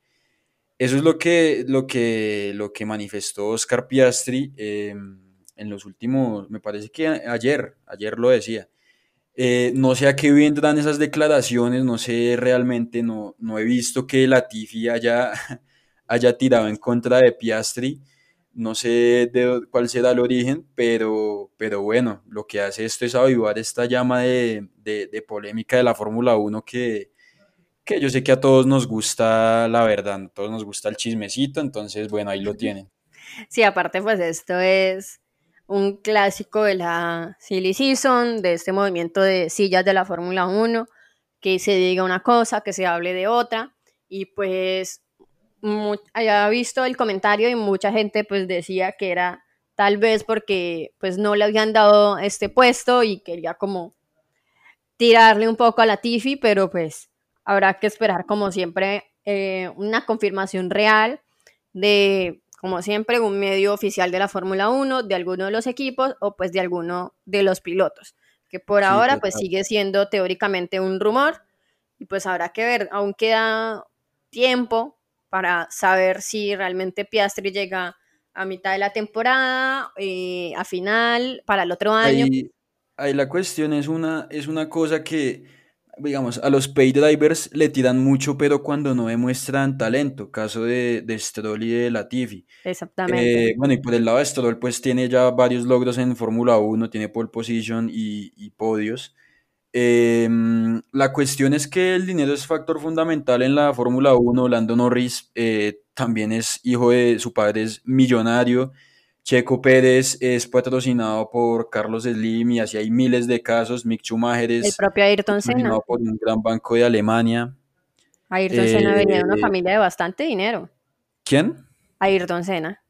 Eso es lo que, lo que, lo que manifestó Oscar Piastri eh, en los últimos, me parece que ayer, ayer lo decía. Eh, no sé a qué vendrán esas declaraciones, no sé realmente, no, no he visto que Latifi haya, haya tirado en contra de Piastri. No sé de cuál será el origen, pero, pero bueno, lo que hace esto es avivar esta llama de, de, polémica de la Fórmula 1 que, que yo sé que a todos nos gusta la verdad, a todos nos gusta el chismecito, entonces bueno, ahí lo tienen. Sí, aparte pues esto es un clásico de la Silly Season, de este movimiento de sillas de la Fórmula 1, que se diga una cosa, que se hable de otra, y pues había visto el comentario y mucha gente pues decía que era tal vez porque pues no le habían dado este puesto y quería como tirarle un poco a la Tifi, pero pues habrá que esperar como siempre eh, una confirmación real de como siempre un medio oficial de la Fórmula 1, de alguno de los equipos o pues de alguno de los pilotos, que por ahora pues sigue siendo teóricamente un rumor y pues habrá que ver, aún queda tiempo para saber si realmente Piastri llega a mitad de la temporada, eh, a final, para el otro año. Ahí, la cuestión es una, es una cosa que, digamos, a los pay drivers le tiran mucho, pero cuando no demuestran talento, caso de, de Stroll y de Latifi. Exactamente. Eh, bueno, y por el lado de Stroll, pues tiene ya varios logros en Fórmula 1, tiene pole position y, y podios. Em, la cuestión es que el dinero es factor fundamental en la Fórmula 1. Lando Norris eh, también es hijo de su padre, es millonario. Checo Pérez es patrocinado por Carlos Slim y así hay miles de casos. Mick Schumacher es el propio Ayrton Senna. por un gran banco de Alemania. Ayrton Senna venía de una eh, familia de bastante dinero. ¿Quién? Ayrton Senna.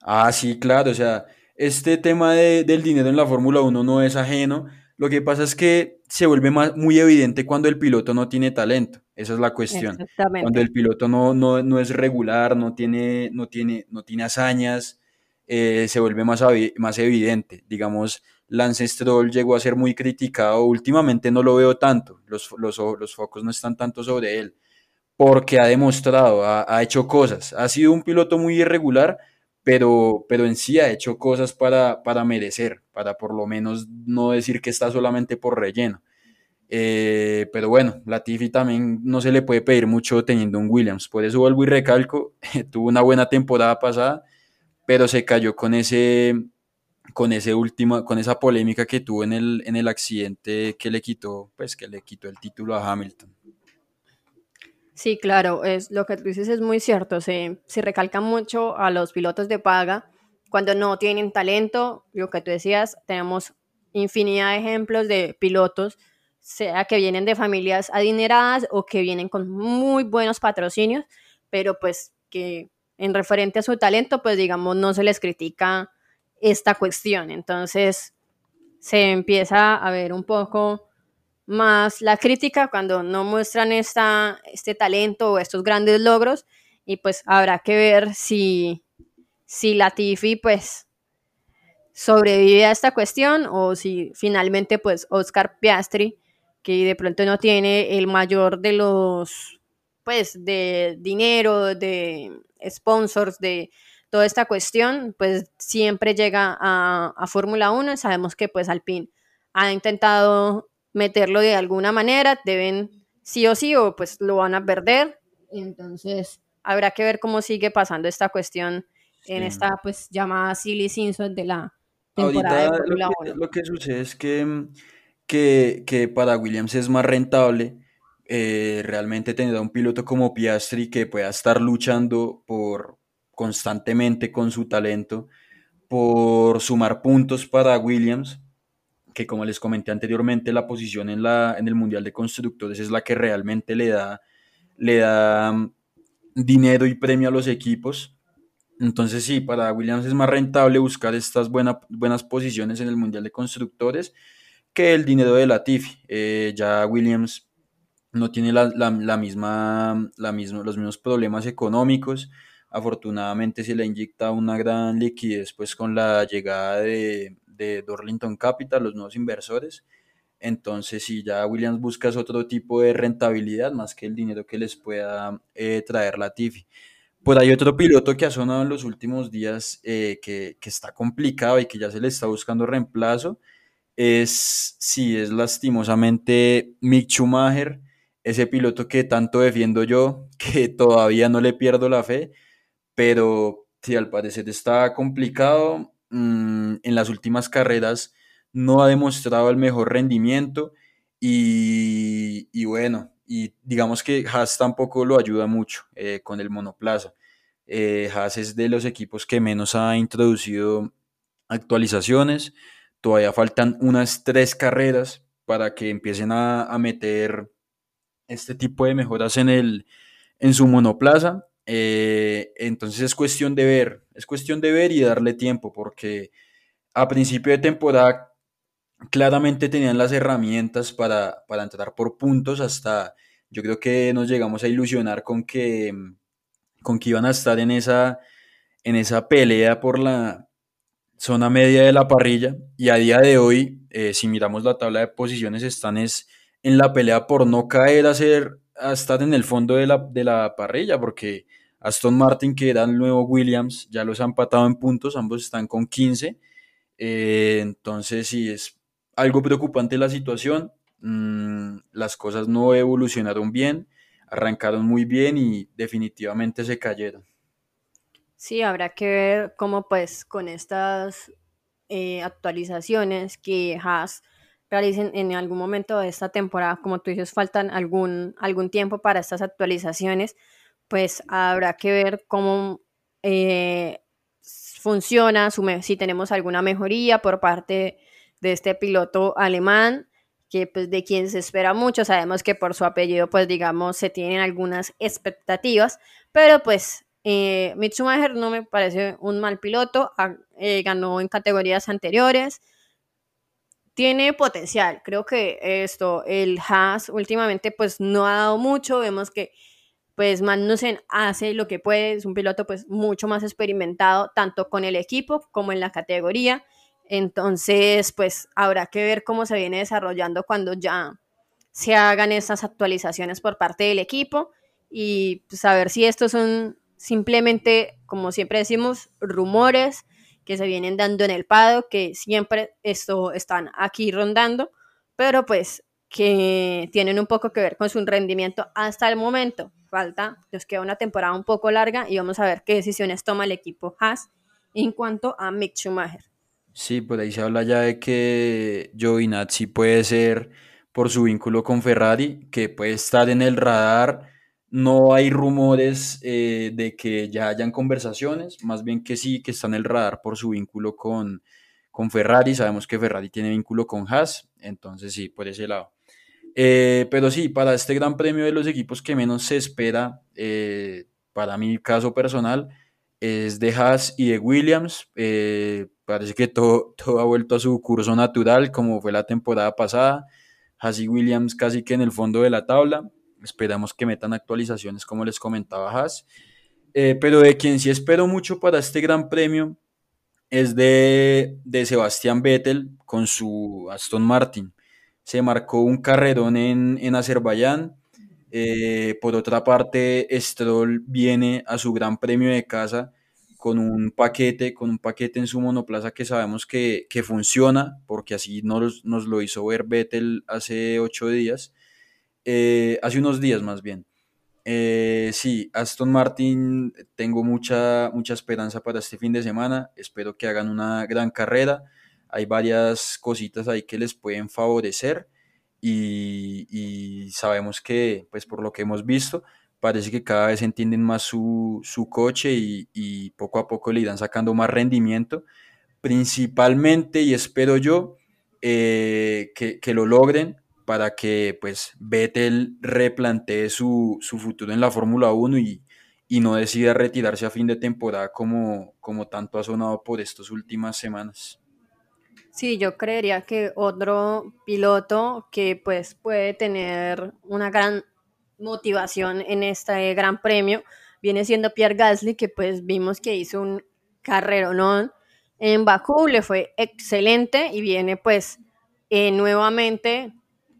Ah, sí, claro. O sea, este tema del dinero en la Fórmula 1 no es ajeno lo que pasa es que se vuelve más, muy evidente cuando el piloto no tiene talento. Esa es la cuestión. Cuando el piloto no, no, es regular, no tiene, no tiene, no tiene hazañas, eh, se vuelve más, más evidente. Digamos, Lance Stroll llegó a ser muy criticado. Últimamente no lo veo tanto. Los, los, los focos no están tanto sobre él. Porque ha demostrado, ha, ha hecho cosas. Ha sido un piloto muy irregular, pero, pero en sí ha hecho cosas para, para merecer, para por lo menos no decir que está solamente por relleno. Eh, pero bueno, Latifi también no se le puede pedir mucho teniendo un Williams. Por eso vuelvo y recalco, tuvo una buena temporada pasada, pero se cayó con ese con ese último, con esa polémica que tuvo en el, en el accidente que le quitó, pues que le quitó el título a Hamilton. Sí, claro, es, lo que tú dices es muy cierto. Se, se recalca mucho a los pilotos de paga cuando no tienen talento. Lo que tú decías, tenemos infinidad de ejemplos de pilotos, sea que vienen de familias adineradas o que vienen con muy buenos patrocinios, pero pues que en referente a su talento, pues digamos, no se les critica esta cuestión. Entonces se empieza a ver un poco más la crítica cuando no muestran esta, este talento o estos grandes logros y pues habrá que ver si, si Latifi pues sobrevive a esta cuestión o si finalmente pues Oscar Piastri que de pronto no tiene el mayor de los pues de dinero, de sponsors, de toda esta cuestión, pues siempre llega a, a Fórmula 1. Sabemos que pues Alpine ha intentado meterlo de alguna manera, deben sí o sí o pues lo van a perder. Entonces habrá que ver cómo sigue pasando esta cuestión en esta pues llamada Silly Simpson de la temporada de Fórmula lo, que, lo que sucede es que, que, que, para Williams es más rentable eh, realmente tener a un piloto como Piastri que pueda estar luchando por constantemente con su talento por sumar puntos para Williams que como les comenté anteriormente, la posición en, la, en el Mundial de Constructores es la que realmente le da, le da mm, dinero y premio a los equipos. Entonces sí, para Williams es más rentable buscar estas buenas posiciones en el Mundial de Constructores que el dinero de Latifi. Eh, ya Williams no tiene la, la, misma, la mismo, los mismos problemas económicos. Afortunadamente se le inyecta una gran liquidez pues con la llegada de, de Dorlington Capital, los nuevos inversores. Entonces, si ya Williams busca otro tipo de rentabilidad más que el dinero que les pueda eh, traer la Tifi. Por ahí otro piloto que ha sonado en los últimos días eh, que, que, está complicado y que ya se le está buscando reemplazo es, sí, es lastimosamente Mick Schumacher, ese piloto que tanto defiendo yo, que todavía no le pierdo la fe, pero sí, al parecer está complicado. Mm, en las últimas carreras no ha demostrado el mejor rendimiento y, y bueno, y digamos que Haas tampoco lo ayuda mucho eh, con el monoplaza. Eh, Haas es de los equipos que menos ha introducido actualizaciones. Todavía faltan unas tres carreras para que empiecen a, a meter este tipo de mejoras en, el, en su monoplaza. Eh, entonces es cuestión de ver, es cuestión de ver y darle tiempo, porque a principio de temporada claramente tenían las herramientas para, para entrar por puntos hasta yo creo que nos llegamos a ilusionar con que, con que iban a estar en esa, en esa pelea por la zona media de la parrilla. Y a día de hoy, eh, si miramos la tabla de posiciones, están es en la pelea por no caer a, ser, a estar en el fondo de la, de la parrilla, porque Aston Martin, que era el nuevo Williams, ya los han empatado en puntos, ambos están con 15. Eh, entonces, sí, es algo preocupante la situación. Mm, las cosas no evolucionaron bien, arrancaron muy bien y definitivamente se cayeron. Sí, habrá que ver cómo pues con estas eh, actualizaciones que Haas realicen en algún momento de esta temporada, como tú dices, faltan algún, algún tiempo para estas actualizaciones, pues habrá que ver cómo eh, funciona, si tenemos alguna mejoría por parte de este piloto alemán, que pues de quien se espera mucho, sabemos que por su apellido pues digamos se tienen algunas expectativas, pero pues eh, Mitsumacher no me parece un mal piloto, eh, ganó en categorías anteriores, tiene potencial. Creo que esto, el Haas últimamente pues no ha dado mucho. Vemos que pues Magnussen hace lo que puede, es un piloto pues mucho más experimentado tanto con el equipo como en la categoría. Entonces pues habrá que ver cómo se viene desarrollando cuando ya se hagan esas actualizaciones por parte del equipo y saber pues, si estos son simplemente, como siempre decimos, rumores que se vienen dando en el Pado, que siempre esto están aquí rondando, pero pues que tienen un poco que ver con su rendimiento hasta el momento. Falta, nos queda una temporada un poco larga y vamos a ver qué decisiones toma el equipo Haas en cuanto a Mick Schumacher. Sí, por ahí se habla ya de que Giovinazzi puede ser por su vínculo con Ferrari, que puede estar en el radar no hay rumores eh, de que ya hayan conversaciones, más bien que sí, que está en el radar por su vínculo con, con Ferrari. Sabemos que Ferrari tiene vínculo con Haas, entonces sí, por ese lado. Eh, pero sí, para este gran premio de los equipos que menos se espera, eh, para mi caso personal, es de Haas y de Williams. parece que todo, todo ha vuelto a su curso natural, como fue la temporada pasada. Haas y Williams casi que en el fondo de la tabla. Esperamos que metan actualizaciones, como les comentaba Haas. Eh, pero de quien sí espero mucho para este gran premio es de, de Sebastián Vettel con su Aston Martin. Se marcó un carrerón en, en Azerbaiyán. Eh, por otra parte, Stroll viene a su gran premio de casa con un paquete, con un paquete en su monoplaza que sabemos que, que funciona, porque así nos, nos, lo hizo ver Vettel hace ocho días. Eh, hace unos días más bien. Eh, sí, Aston Martin, tengo mucha, mucha esperanza para este fin de semana. Espero que hagan una gran carrera. Hay varias cositas ahí que les pueden favorecer y, sabemos que, pues por lo que hemos visto, parece que cada vez entienden más su, su coche y, poco a poco le irán sacando más rendimiento. Principalmente, y espero yo, eh, que, que lo logren para que pues Vettel replantee su, su futuro en la Fórmula 1 y, y, no decida retirarse a fin de temporada como, como tanto ha sonado por estas últimas semanas. Sí, yo creería que otro piloto que pues puede tener una gran motivación en este gran premio viene siendo Pierre Gasly, que pues vimos que hizo un carrerón en Bakú, le fue excelente y viene pues eh, nuevamente,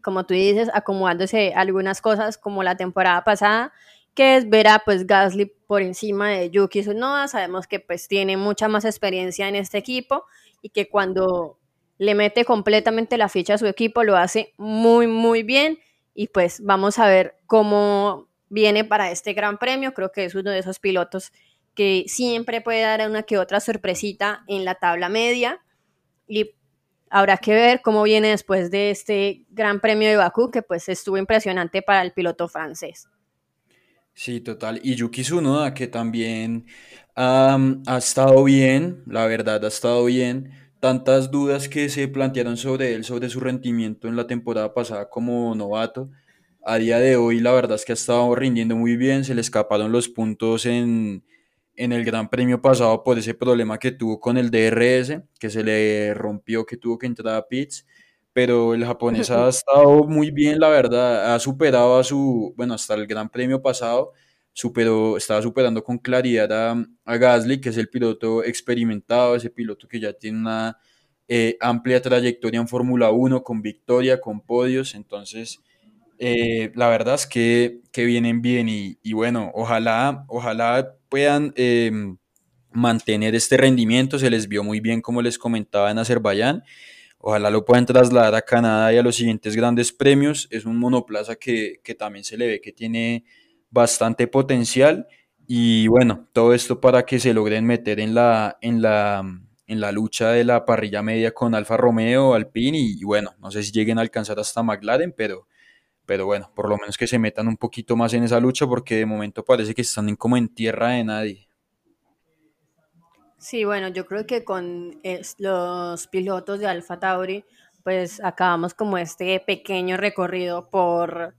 como tú dices, acomodándose algunas cosas como la temporada pasada, que es ver a pues Gasly por encima de Yuki Tsunoda, sabemos que pues tiene mucha más experiencia en este equipo y que cuando le mete completamente la ficha a su equipo, lo hace muy, muy bien y pues vamos a ver cómo viene para este gran premio. Creo que es uno de esos pilotos que siempre puede dar una que otra sorpresita en la tabla media y habrá que ver cómo viene después de este gran premio de Bakú, que pues estuvo impresionante para el piloto francés. Sí, total. Y Yuki Tsunoda, que también ha estado bien, la verdad, ha estado bien tantas dudas que se plantearon sobre él, sobre su rendimiento en la temporada pasada como novato. A día de hoy la verdad es que ha estado rindiendo muy bien, se le escaparon los puntos en, en el Gran Premio pasado por ese problema que tuvo con el DRS, que se le rompió, que tuvo que entrar a pits, pero el japonés ha estado muy bien, la verdad, ha superado a su, bueno, hasta el Gran Premio pasado, superó, estaba superando con claridad a, a, Gasly, que es el piloto experimentado, ese piloto que ya tiene una eh, amplia trayectoria en Fórmula 1, con victoria, con podios, entonces eh, la verdad es que, que vienen bien y, y, bueno, ojalá, ojalá puedan eh, mantener este rendimiento, se les vio muy bien como les comentaba en Azerbaiyán, ojalá lo puedan trasladar a Canadá y a los siguientes grandes premios, es un monoplaza que, que también se le ve que tiene bastante potencial y bueno, todo esto para que se logren meter en la, en la, en la lucha de la parrilla media con Alfa Romeo, Alpine y, bueno, no sé si lleguen a alcanzar hasta McLaren, pero, pero bueno, por lo menos que se metan un poquito más en esa lucha porque de momento parece que están como en tierra de nadie. Sí, bueno, yo creo que con los pilotos de Alfa Tauri, pues acabamos como este pequeño recorrido por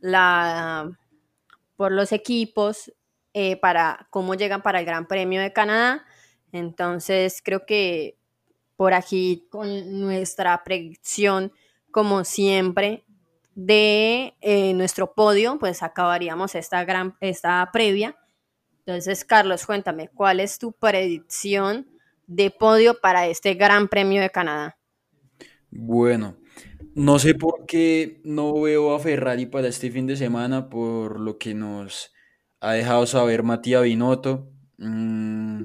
la por los equipos eh, para cómo llegan para el Gran Premio de Canadá. Entonces creo que por aquí con nuestra predicción, como siempre, de eh, nuestro podio, pues acabaríamos esta, gran, esta previa. Entonces, Carlos, cuéntame, ¿cuál es tu predicción de podio para este Gran Premio de Canadá? Bueno, no sé por qué no veo a Ferrari para este fin de semana, por lo que nos ha dejado saber Matías Binotto. Mm,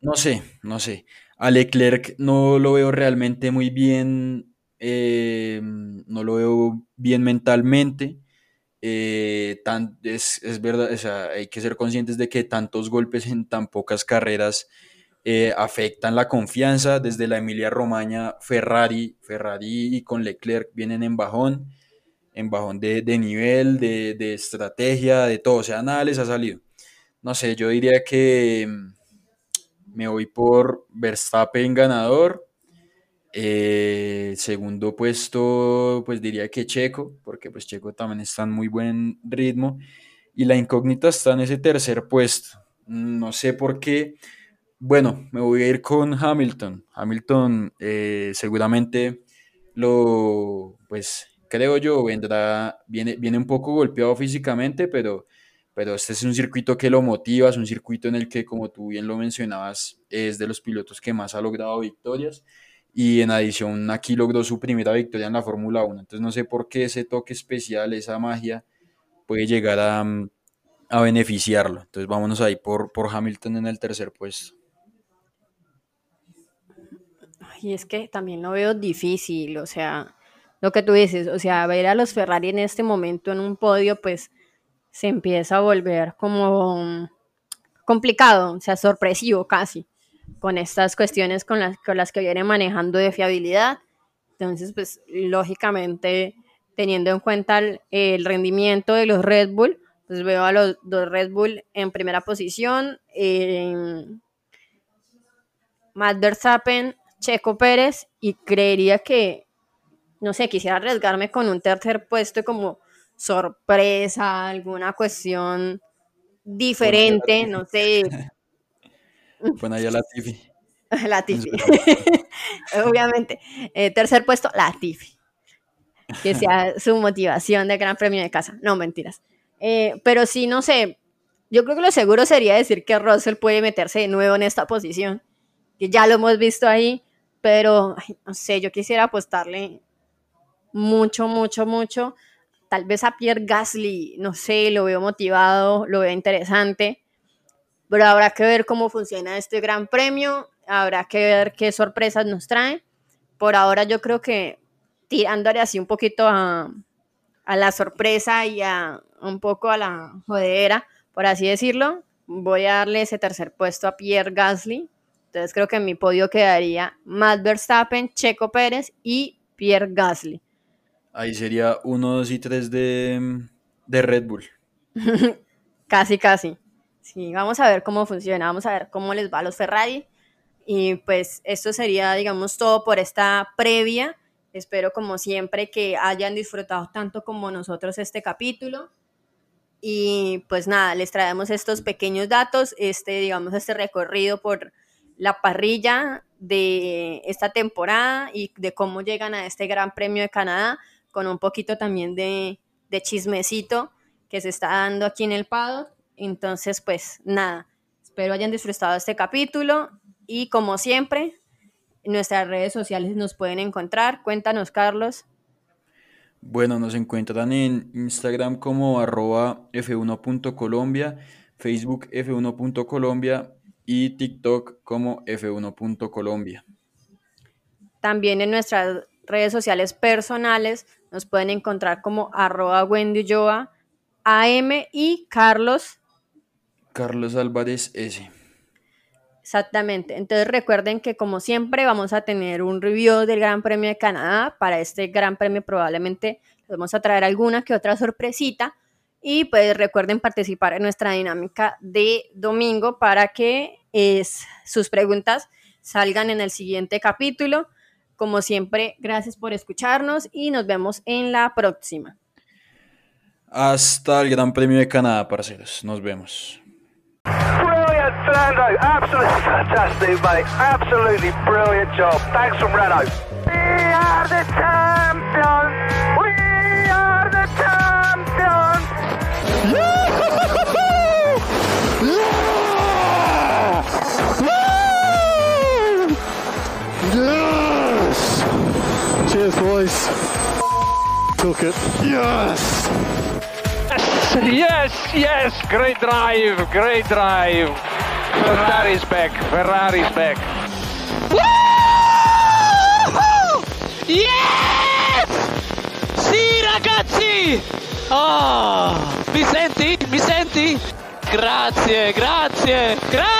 no sé, no sé. A Leclerc no lo veo realmente muy bien, eh, no lo veo bien mentalmente. Eh, tan, es, es, verdad, o sea, hay que ser conscientes de que tantos golpes en tan pocas carreras eh, afectan la confianza. Desde la Emilia Romagna, Ferrari, Ferrari y con Leclerc vienen en bajón, en bajón de, de nivel, de, de, estrategia, de todo. O sea, nada les ha salido. No sé, yo diría que mm, me voy por Verstappen ganador. Eh, segundo puesto, pues diría que Checo, porque pues Checo también está en muy buen ritmo. Y la incógnita está en ese tercer puesto. No sé por qué bueno, me voy a ir con Hamilton. Hamilton eh, seguramente lo, pues creo yo, vendrá, viene, viene un poco golpeado físicamente, pero, pero este es un circuito que lo motiva, es un circuito en el que, como tú bien lo mencionabas, es de los pilotos que más ha logrado victorias. Y en adición, aquí logró su primera victoria en la Fórmula 1. Entonces no sé por qué ese toque especial, esa magia, puede llegar a, a beneficiarlo. Entonces vámonos ahí por, por Hamilton en el tercer puesto. y es que también lo veo difícil, o sea, lo que tú dices, o sea, ver a los Ferrari en este momento en un podio, pues se empieza a volver como complicado, o sea, sorpresivo casi, con estas cuestiones con las, con las que viene manejando de fiabilidad. Entonces, pues lógicamente, teniendo en cuenta el, el rendimiento de los Red Bull, pues veo a los dos Red Bull en primera posición. Eh, Matt Verstappen Checo Pérez y creería que, no sé, quisiera arriesgarme con un tercer puesto como sorpresa, alguna cuestión diferente, no sé. Bueno, ya la TV. Latifi. Obviamente. Eh, tercer puesto, Latifi. Que sea su motivación de Gran Premio de casa. No, mentiras. Eh, pero sí, no sé. Yo creo que lo seguro sería decir que Russell puede meterse de nuevo en esta posición. Que ya lo hemos visto ahí. Pero, no sé, yo quisiera apostarle mucho, mucho, mucho. Tal vez a Pierre Gasly, no sé, lo veo motivado, lo veo interesante. Pero habrá que ver cómo funciona este gran premio habrá que ver qué sorpresas nos trae. Por ahora yo creo que tirándole así un poquito a, la sorpresa y a un poco a la jodera, por así decirlo, voy a darle ese tercer puesto a Pierre Gasly. Entonces creo que en mi podio quedaría Matt Verstappen, Checo Pérez y Pierre Gasly. Ahí sería 1, 2 y 3 de, de Red Bull. casi, casi. Sí, vamos a ver cómo funciona, vamos a ver cómo les va a los Ferrari. Y pues esto sería, digamos, todo por esta previa. Espero, como siempre, que hayan disfrutado tanto como nosotros este capítulo. Y pues nada, les traemos estos pequeños datos, este, digamos, este recorrido por la parrilla de esta temporada y de cómo llegan a este Gran Premio de Canadá, con un poquito también de, chismecito que se está dando aquí en el paddock. Entonces, pues nada, espero hayan disfrutado este capítulo y como siempre, en nuestras redes sociales nos pueden encontrar. Cuéntanos, Carlos. Bueno, nos encuentran en Instagram como arroba f1.colombia, Facebook f1.colombia y TikTok como f1.colombia. También en nuestras redes sociales personales nos pueden encontrar como arroba Wendy AM y Carlos. Carlos Álvarez S. Exactamente. Entonces recuerden que como siempre vamos a tener un review del Gran Premio de Canadá. Para este Gran Premio probablemente les vamos a traer alguna que otra sorpresita. Y pues recuerden participar en nuestra dinámica de domingo para que es, sus preguntas salgan en el siguiente capítulo. Como siempre, gracias por escucharnos y nos vemos en la próxima. Hasta el Gran Premio de Canadá, parceros. Nos vemos. Fernando, absolutely fantastic, mate. Absolutely brilliant job. Thanks from Renault. We are the champions. We are the champions. Yes! Cheers, boys. Took it. Yes! Yes, yes, great drive, great drive. Ferrari's back, Ferrari's back. Woo! Yes! Sì ragazzi! Oh, mi senti? Mi senti? Grazie, grazie, grazie!